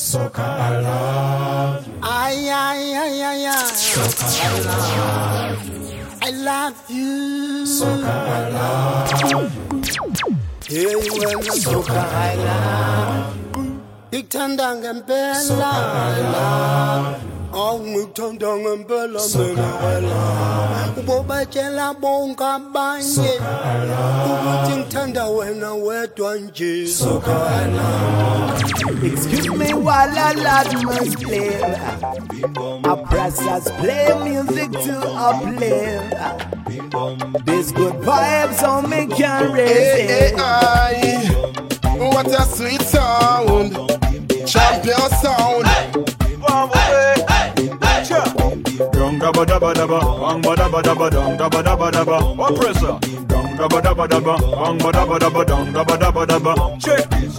Sucker, I love you. I I I I. ay. Sucker, I love you. I love you. Sucker, I love you. Here you are, Sucker, I love you. Dick Tandang and Bella. Sucker, I love you awungithandanga bonke abanye ukuthi ngithanda wena wedwa nje Excuse me while I love must live. Oppressors play music to uplift. These good vibes on can raise it. What a sweet sound, champion sound. dabba dabba dabba, bang ba dabba dabba dong, dabba dabba dabba. Oppressor, dong dabba dabba dabba, bang ba dabba dabba dong, dabba dabba dabba. Check this.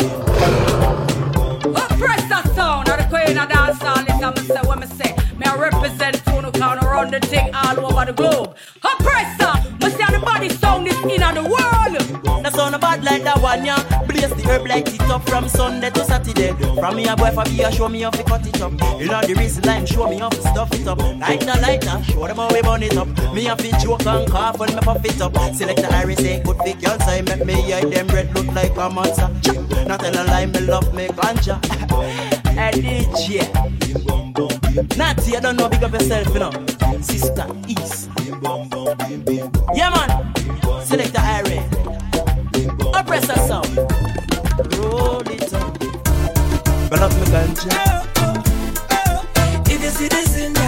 Oppressor sound, of the queen of dancehall. is a me say, what me say. Me represent Tunu Clown around the thing all over the globe. Oppressor, me say the body sound is in the world. Now sound bad like that one, yeah. Blaze the herb like it up from Sunday to Saturday. From me a boy for beer, show me how to cut it up. You know the reason lime, show me how to stuff it up. Light a light now, show them how we burn it up. Me a fit joke and cough when me puff it up. Select the iris, say good for y'all say make me eye them red look like a monster. Not tell a lie, me love me ganja. Hey DJ, not I don't know big up yourself, you know. Sister East. Yeah man, select the iris a sound. Roll it up. Up my ganja. Oh, oh, oh, if you see this in the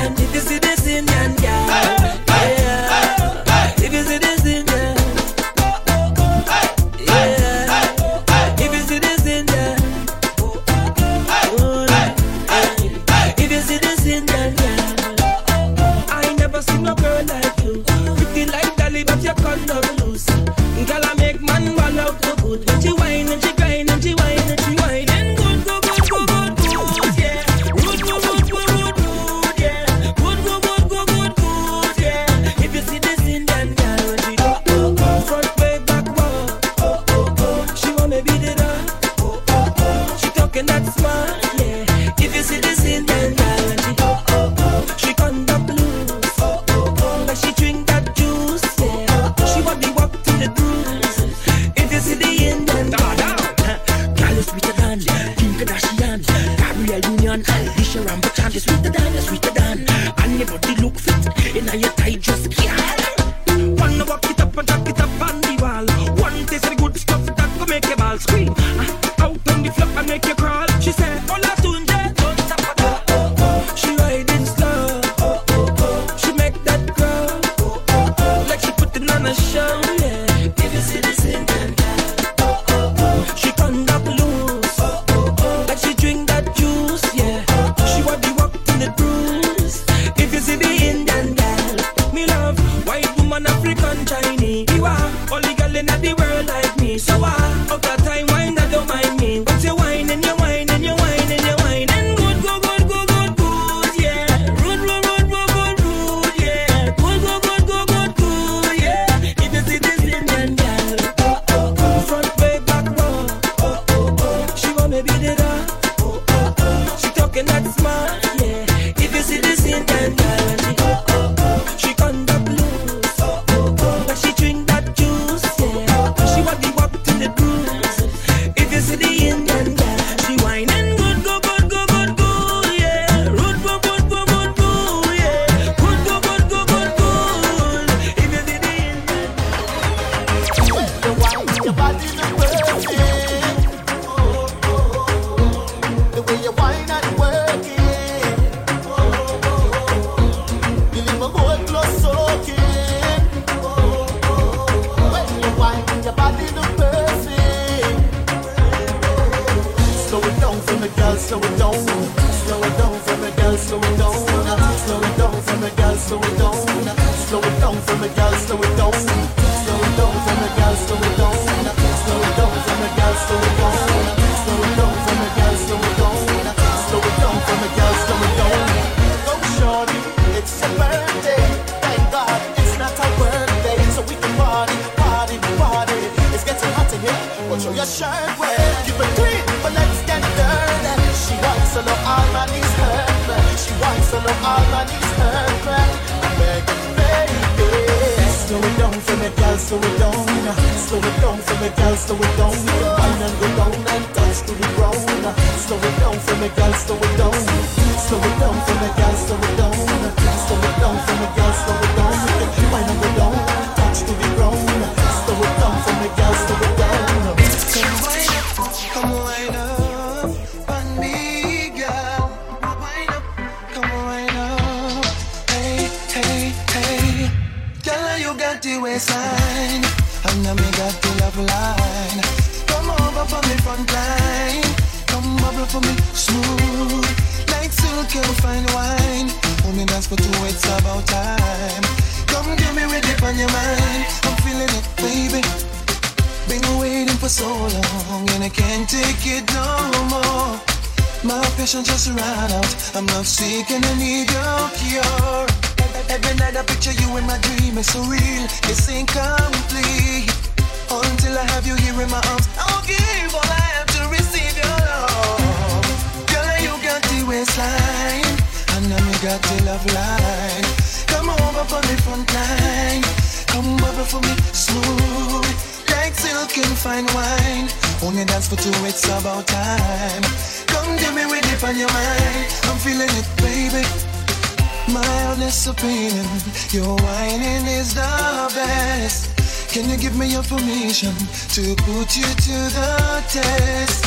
best. Can you give me your permission to put you to the test?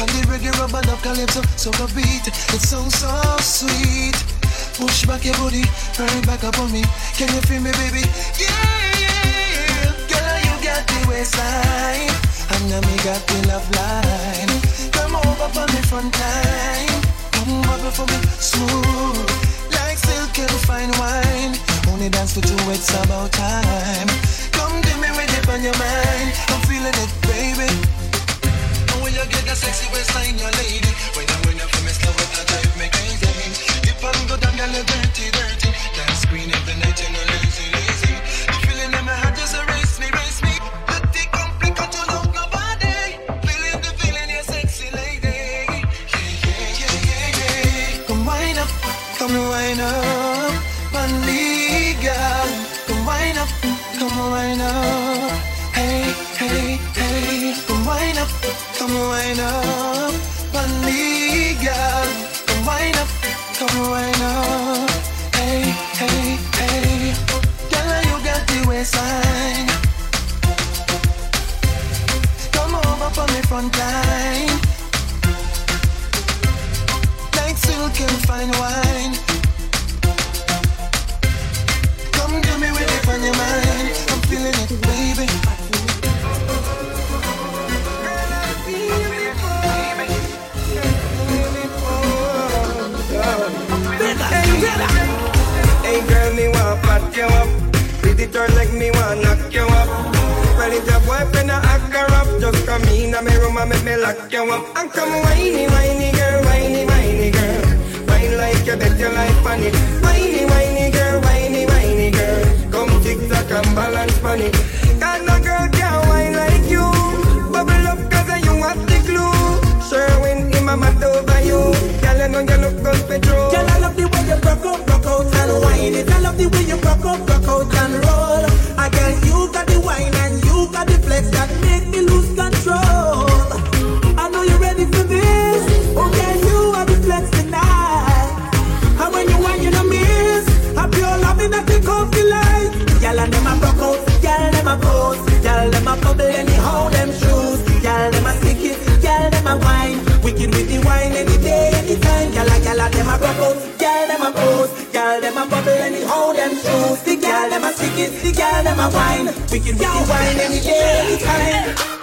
On the reggae rubber dub calypso, so the beat, it sounds so sweet. Push back your booty, turn back up on me. Can you feel me, baby? Yeah, yeah. Girl, you got the waistline, and now me got the love line. Come over for me front line, come over for me smooth, like silk and fine wine. Only dance for two, it's about time. Come give me with it on your mind, I'm feeling it, baby. And when you get that sexy waistline, your lady, when you when you me slow it, that drive me crazy. If I'm good, I'm gonna dirty, dirty. Dance queen every night, you know lazy, lazy. The feeling in my heart just erase me, erase me. Let it complete control of nobody. Feeling the feeling, you're sexy lady. Yeah, yeah, yeah, yeah, yeah. Come wind up, come wind up, wind up, money girl. Come wind up, come wind up. Hey, hey, hey. Girl, you got the waistline. Come over for me front line. Like silk and fine wine. Come give me with it on your mind. Pretty turn like me wanna knock you up. Well, if your boyfriend a act her up, just come in me room and make me lock you up. And come whiny, whiny girl, whiny, whiny girl. Whine like you bet your life on it. Whiny, whiny girl, whiny, whiny girl. Come tick tock and balance on it. Rock out, rock out and wine it. I love the way you rock out, rock out and roll. I girl, you got the wine and you got the flex that make me lose control. I know you're ready for this. Girl, you are the flex tonight. And when you wine, you know miss. I pure loving that take off light. Girl, and them a rock out, girl, them a pose. Girl, them a bubble anyhow, them shoes. Girl, them a stick it, girl, them a wine. Wicked with the wine any day, anytime. A girl, a them a rock out, The girl, them a stick it, the girl, them a wine. Wicked with the wine any day, anytime.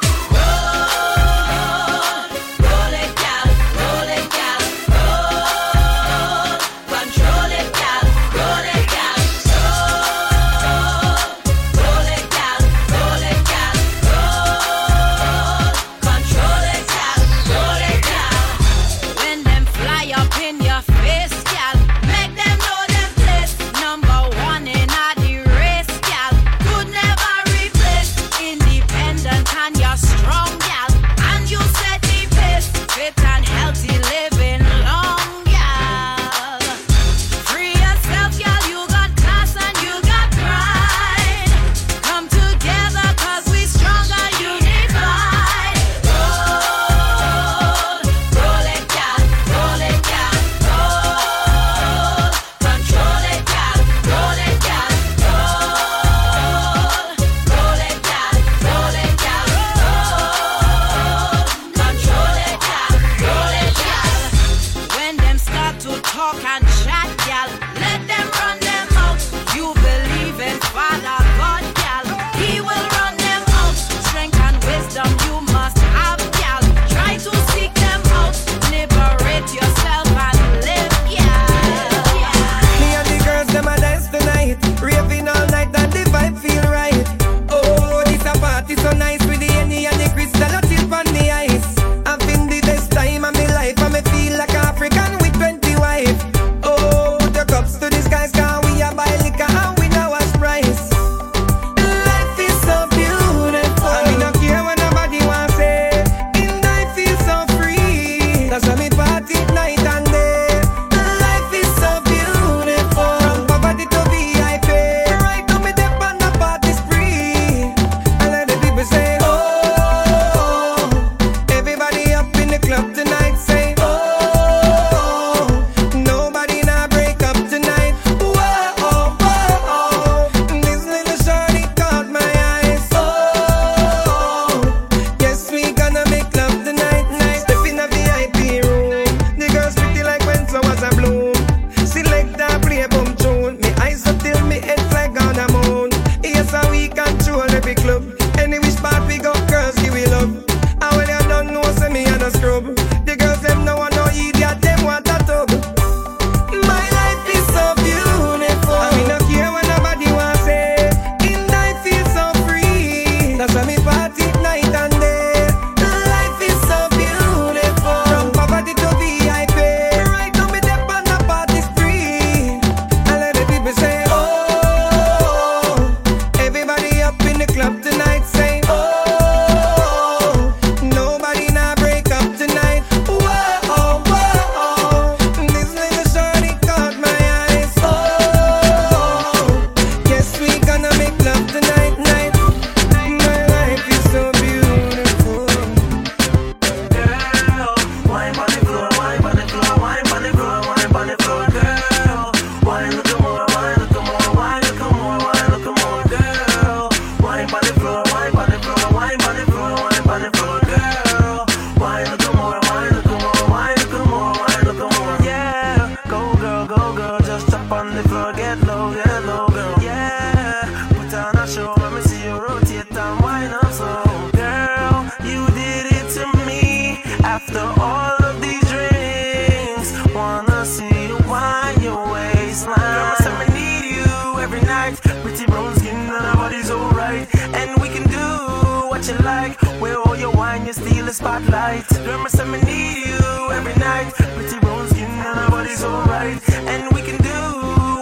spotlight. Remember, say me need you every night. Pretty brown skin and our body's alright. And we can do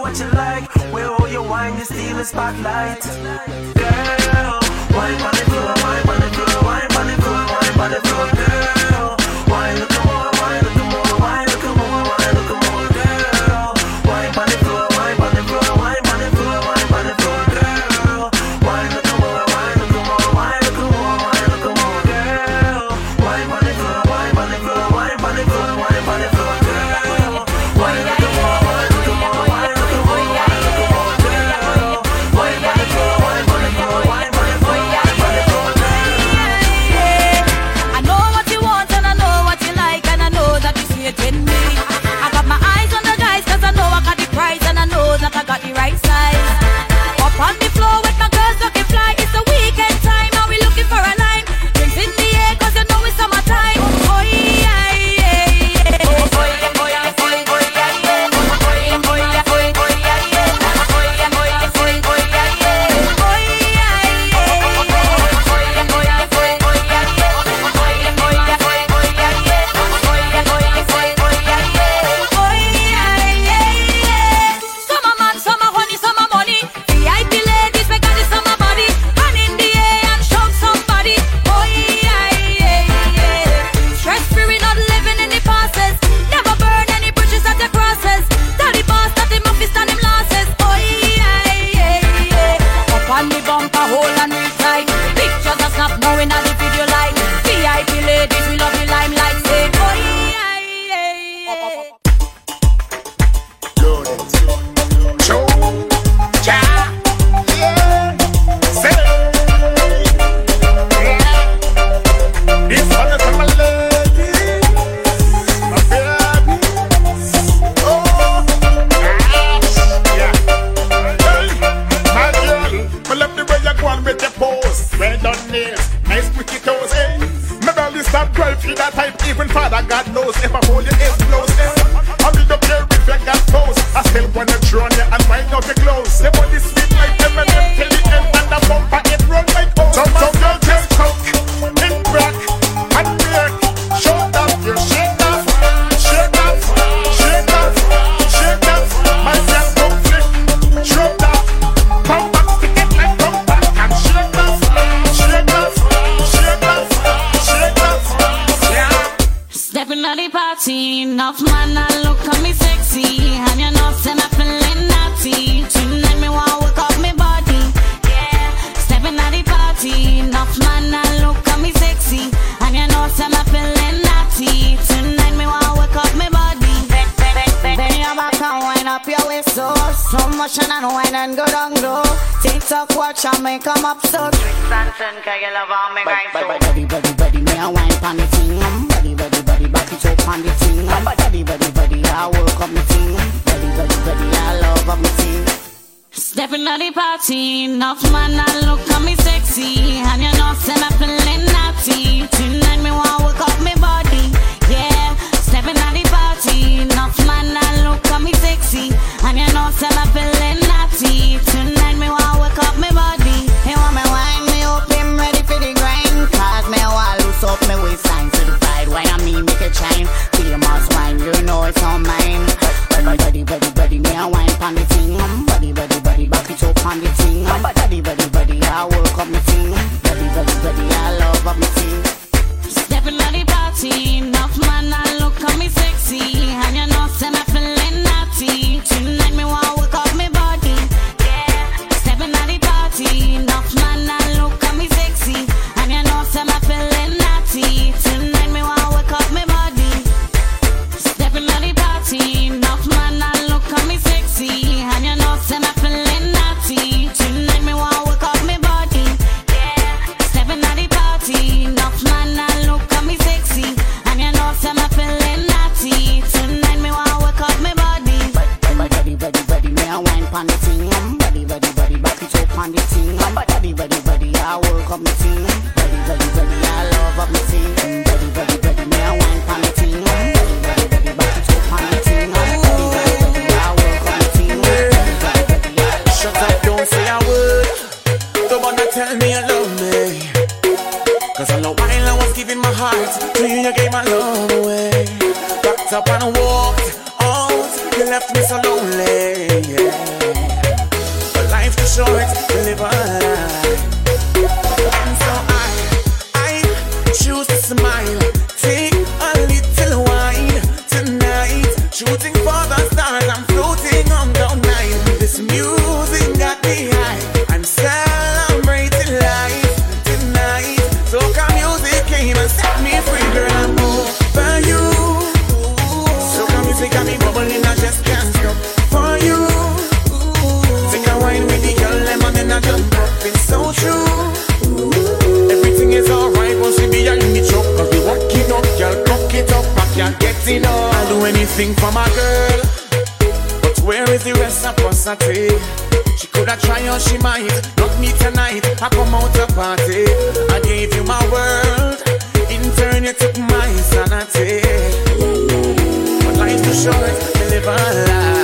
what you like. Where all your wine, you steal the spotlight. Girl, wine on the floor, wine on the floor, wine on the floor, wine on the floor. so lonely. Yeah. But life is short to live a and So I, I choose to smile. Thing for my girl. But where is the reciprocity? Eh? She coulda tried, or she might. Not me tonight. I come out to party. I gave you my world. In turn, you took my sanity. But life's too short to live a lie.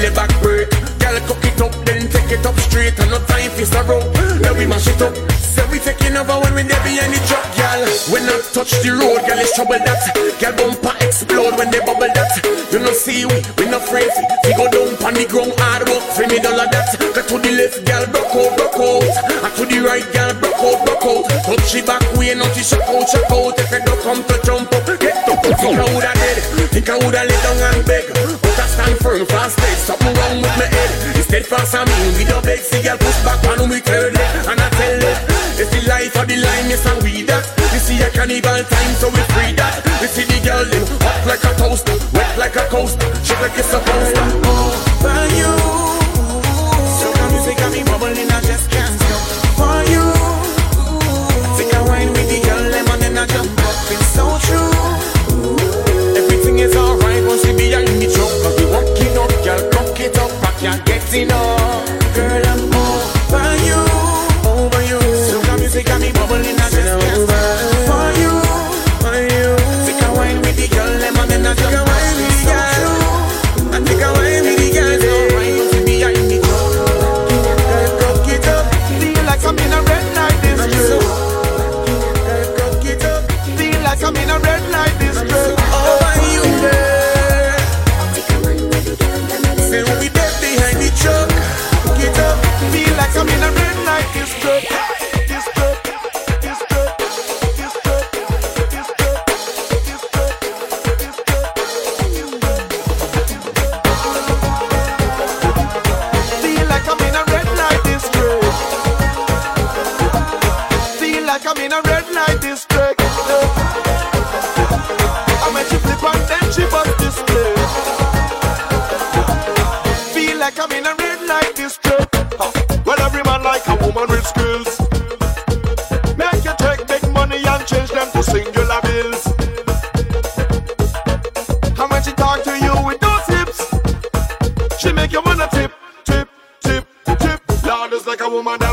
belly back break. Girl, cook it up, then take it up straight. And no time for sorrow. Now we mash it up. Say we taking over when we never any drop, girl. When I touch the road, girl, it's trouble that. Girl, bumper explode when they bubble that. You know, see we, we no afraid. We go down on the ground hard work, free me dollar that. Got to the left, girl, broke out, broke out. And to the right, girl, broke out, broke out. Touch the back way, not the shock out, shock out. If you don't come to jump up, get up. Think I woulda dead, think I woulda lay down and beg and firm fast leg Something wrong with my head. It's steadfast I mean We don't beg See girl push back on we curl it And I tell it It's the life of the line Yes and we that. We see a cannibal time So we free that. We see the girl them Hot like a toaster Wet like a coaster. Shit like it's a poster. Woman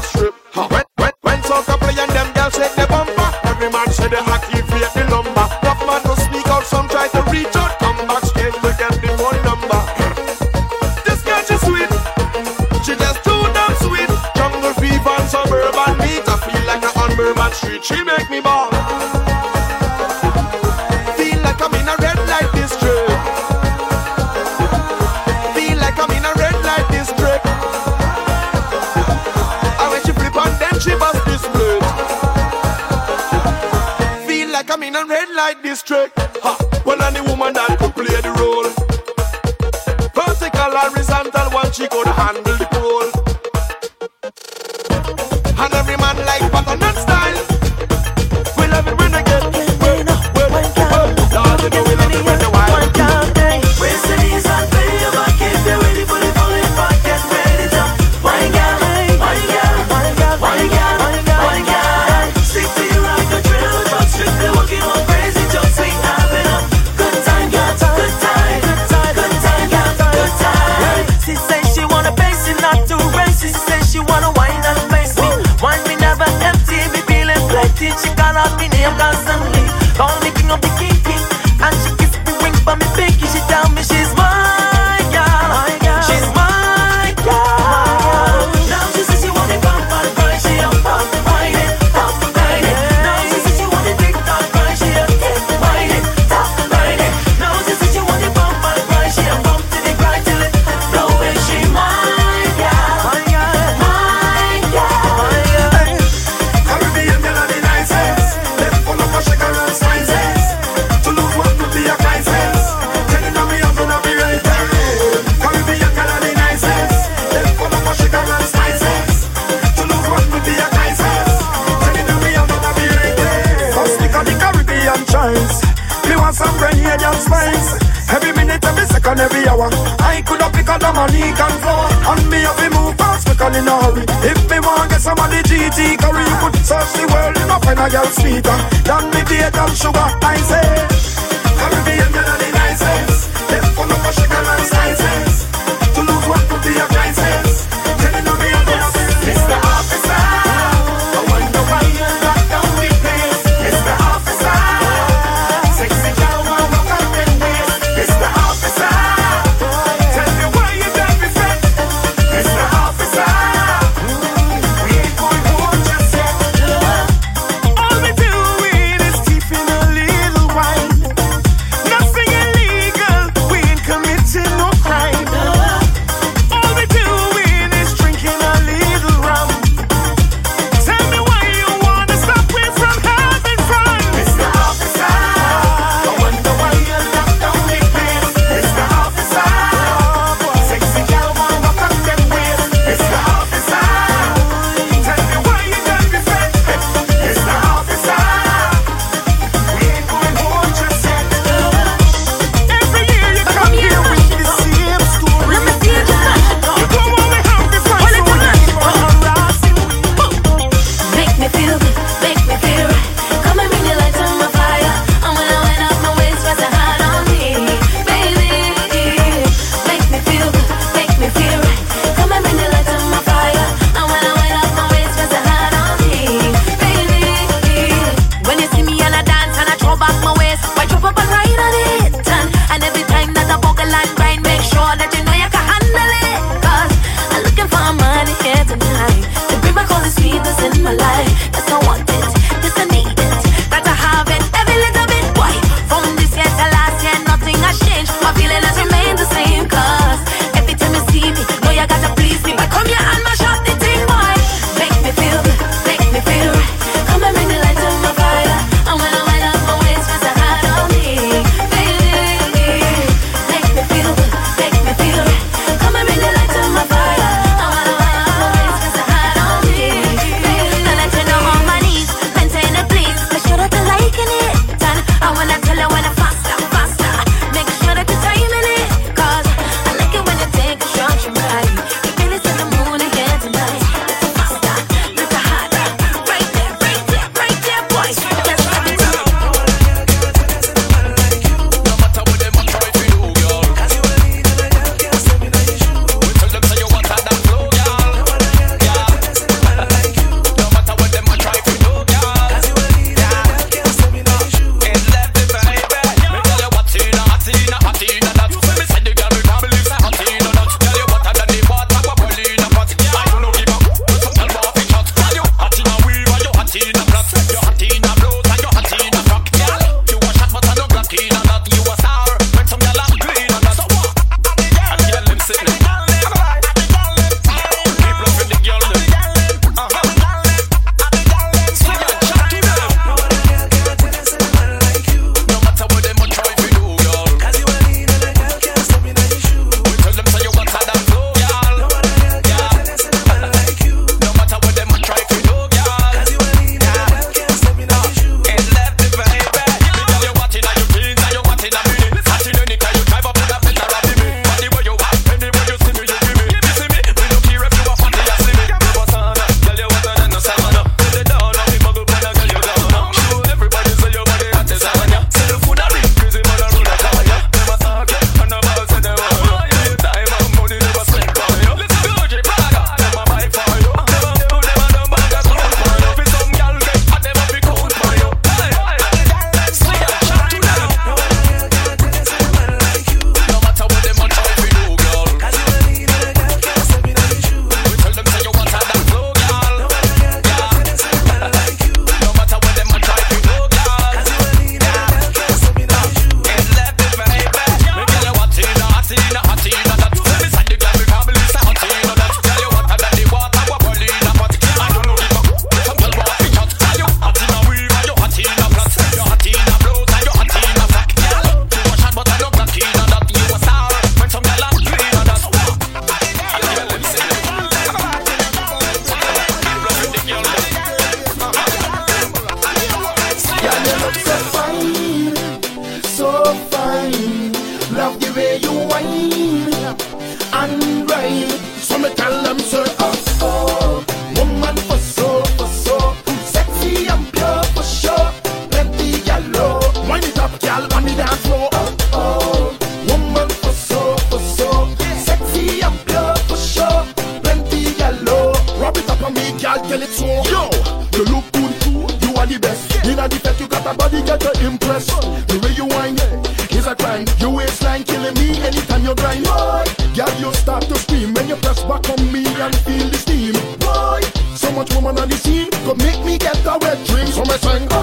so me sing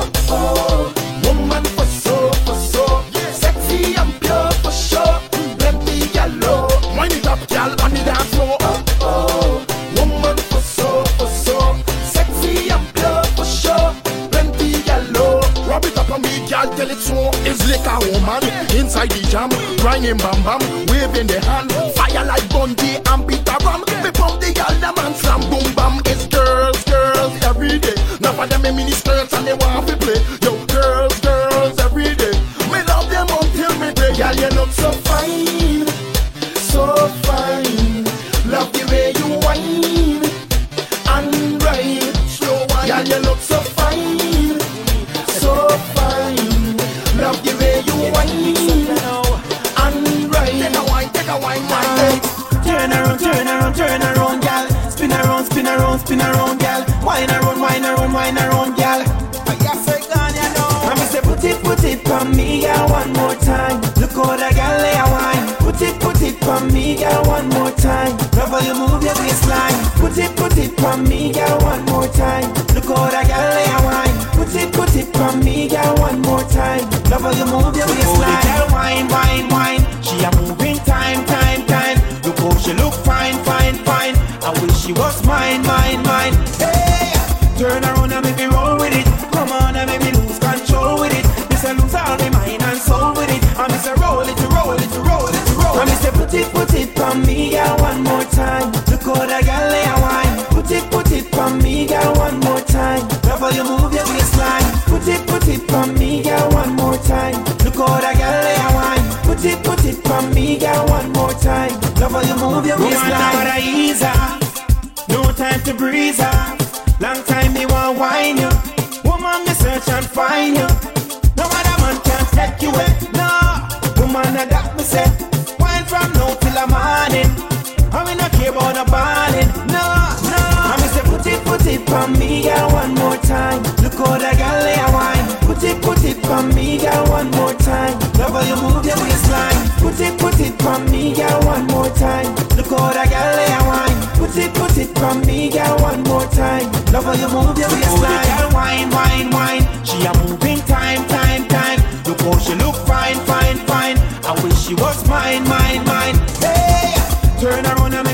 me, girl, one more time. Love how you move your waistline. Woman, I ease her. No time to breeze her. Long time me want wine you. Woman, me search and find you. No other man can take you away. No, woman, I got me set. Wine from now till the morning. I we I care about the balling. No, no. I mean, say put it, put it on me, girl, one more time. Look how the girl I on me, girl, one more time. Love how you move your waistline. Put it, put it on me, girl, one more time. Look how that girl lay a wine. Put it, put it on me, girl, one more time. Love how you move your waistline. Girl, wine, wine, wine. She a moving time, time, time. Look how she look fine, fine, fine. I wish she was mine, mine, mine. Hey, turn around and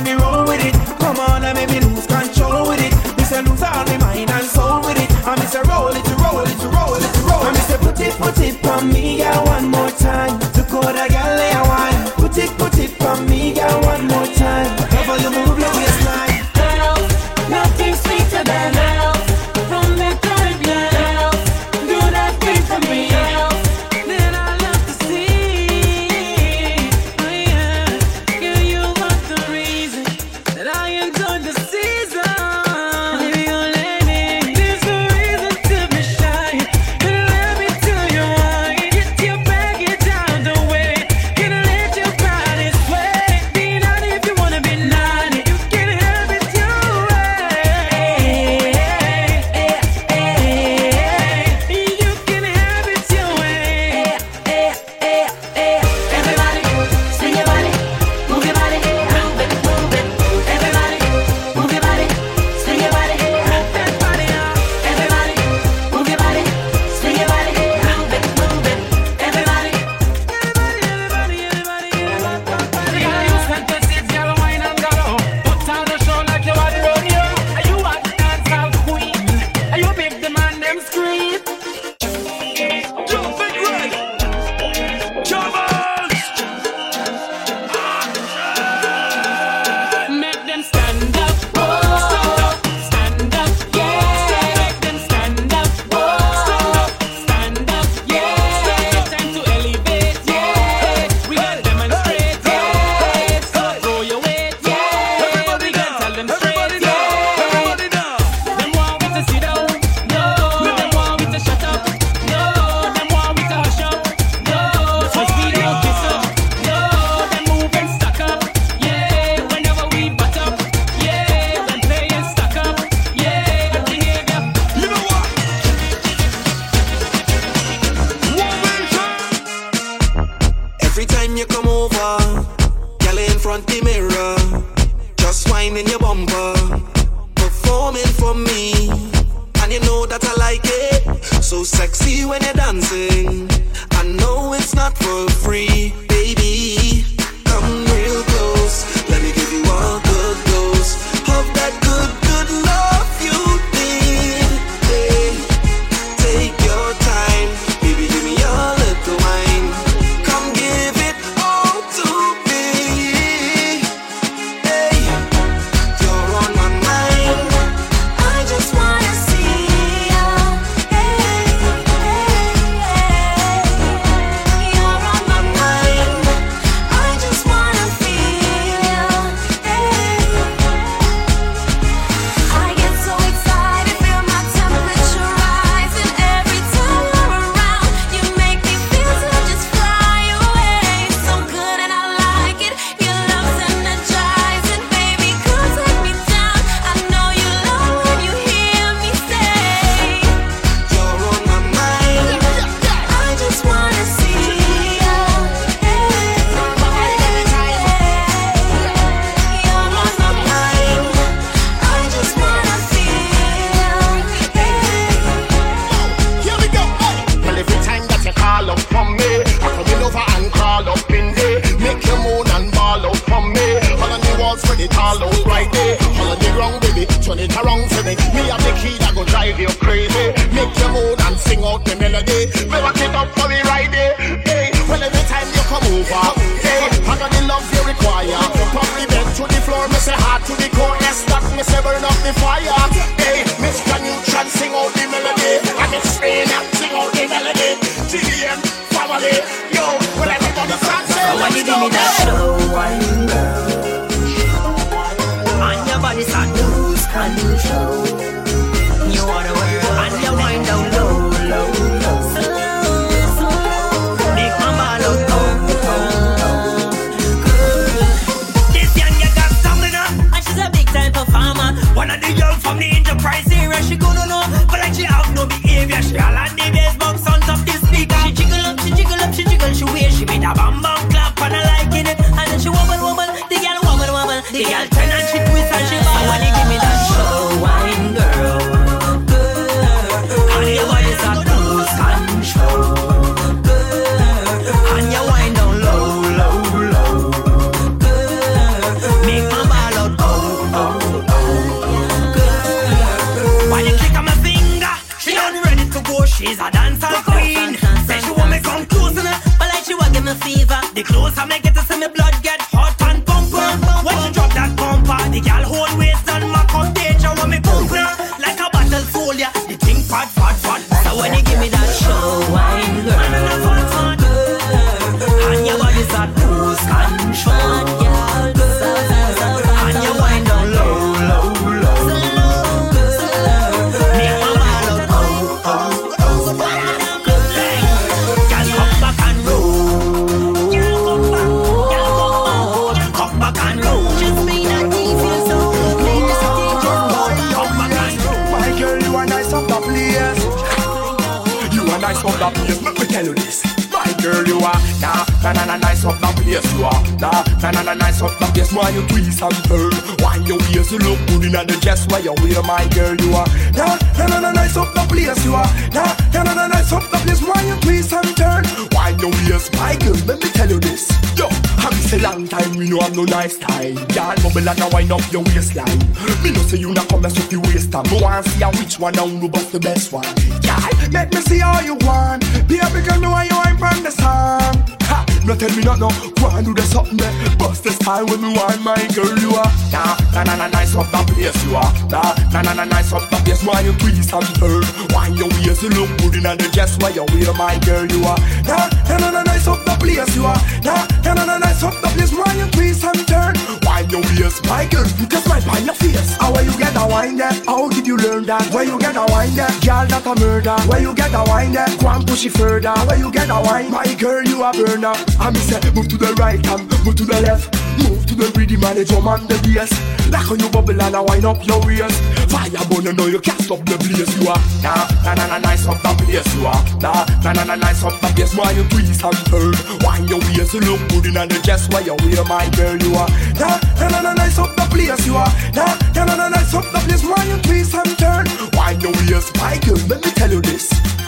and turn. Why your waist, you look good in the dress where you wear, my girl. You are nah, nah, nah, nah, nice up the place. You are nah, nah, nah, nah, nice up the place. Why you twist and turn? Why your waist, my girl? Let me tell you this. Yo, I'm a long time. We know I'm no nice time. Y'all bubble and I wind up your waistline. Me no say you not come mess with the waist time. Go and see which one I will bust the best one. Y'all, make me see how you want. Be a big girl, know why you ain't from the sun. Ha, no tell me not no. Wanna do the something that bust this time when me wine, my girl, you are. Nah, nah, nah, nah, nice up that place you are. Nah, nah, nah, nah, nice up that place. Why you twist and turn? Why your waist you look good in the dress? Why you wear, my girl, you are. Nah, nah, nah, nah, nice up that place you are. Nah, nah, nah, nah, nice up that place. Why you twist and turn? Why your waist, my girl? you just might find your face. How you get a wine that? How did you learn that? Where you get a wine that? Girl, that a murder. Where you get a wine that? Go and push it further. Where you get a wine, my girl, you a burner. I me say move to the right and move to the left. Move to the rhythm and the drum and the bass. Like how you bubble and a wind up your waist. Fire burn, you know you can't stop the blaze. You are nah, nah, nah, nah, nice up the place. You are nah, nah, nah, nah, nice up the place. Why you twist and turn? Wind your waist, you look good in the chest. Why you wear my girl? You are nah, nah, nah, nah, nice up the place. You are nah, nah, nah, nah, nice up the place. Why you twist and turn? Wind your waist, my girl. Let me tell you this.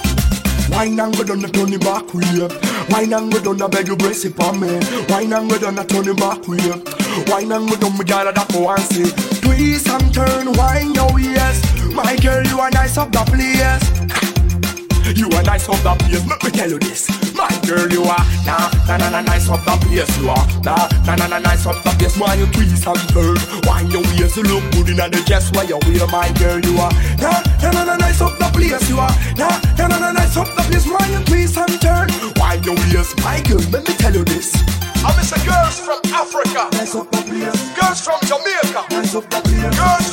Wine and go down the turn back way. Wine and go down the beg you brace it for me. Wine and go down the turn back way. Wine and go down me girl that go and say. Twist and turn, wine your waist. My girl, you are nice up the place. You are nice up the place, let me tell you this. My girl, you are nah, nah, nah, nah, nice up the place. You are nah, nah, nah, nah, nice up the place. Why you twist and turn? Wine your waist, you look good in the chest. Why you wear, my girl, you are nah, nah, nah, nah, nice up the place. You are nah, nah, nah, nah, nice up the place. Why you twist and turn? Wine your waist, my girl, let me tell you this. I miss a girls from Africa, nice up the place. Girls from Jamaica, nice up the place. Girls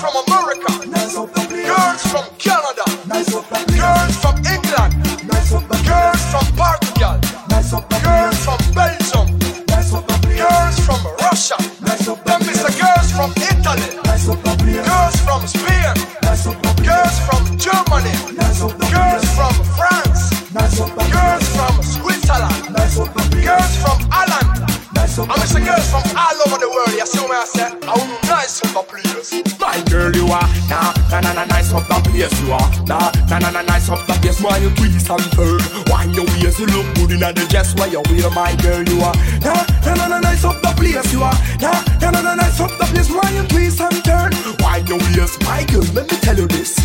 and turn? Why your waist you look good in the dress? Why you wear, my girl? You are nah, nah, nah, nah, nice up the place. You are nah, nah, nah, nah, nice up the place. Why you twist and turn? Why your waist, my girl? Let me tell you this.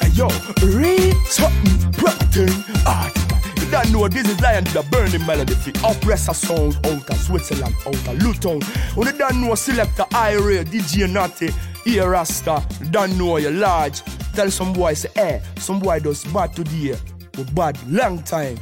Hey yo, read something, proper art. Ah, you don't know this is Lion the burning melody fi oppressor sound out of Switzerland, out of Luton. You don't know selector Ira, DJ Natty, here Rasta. Don't know you large. Tell some boy say, eh, some boy does bad today, but bad long time.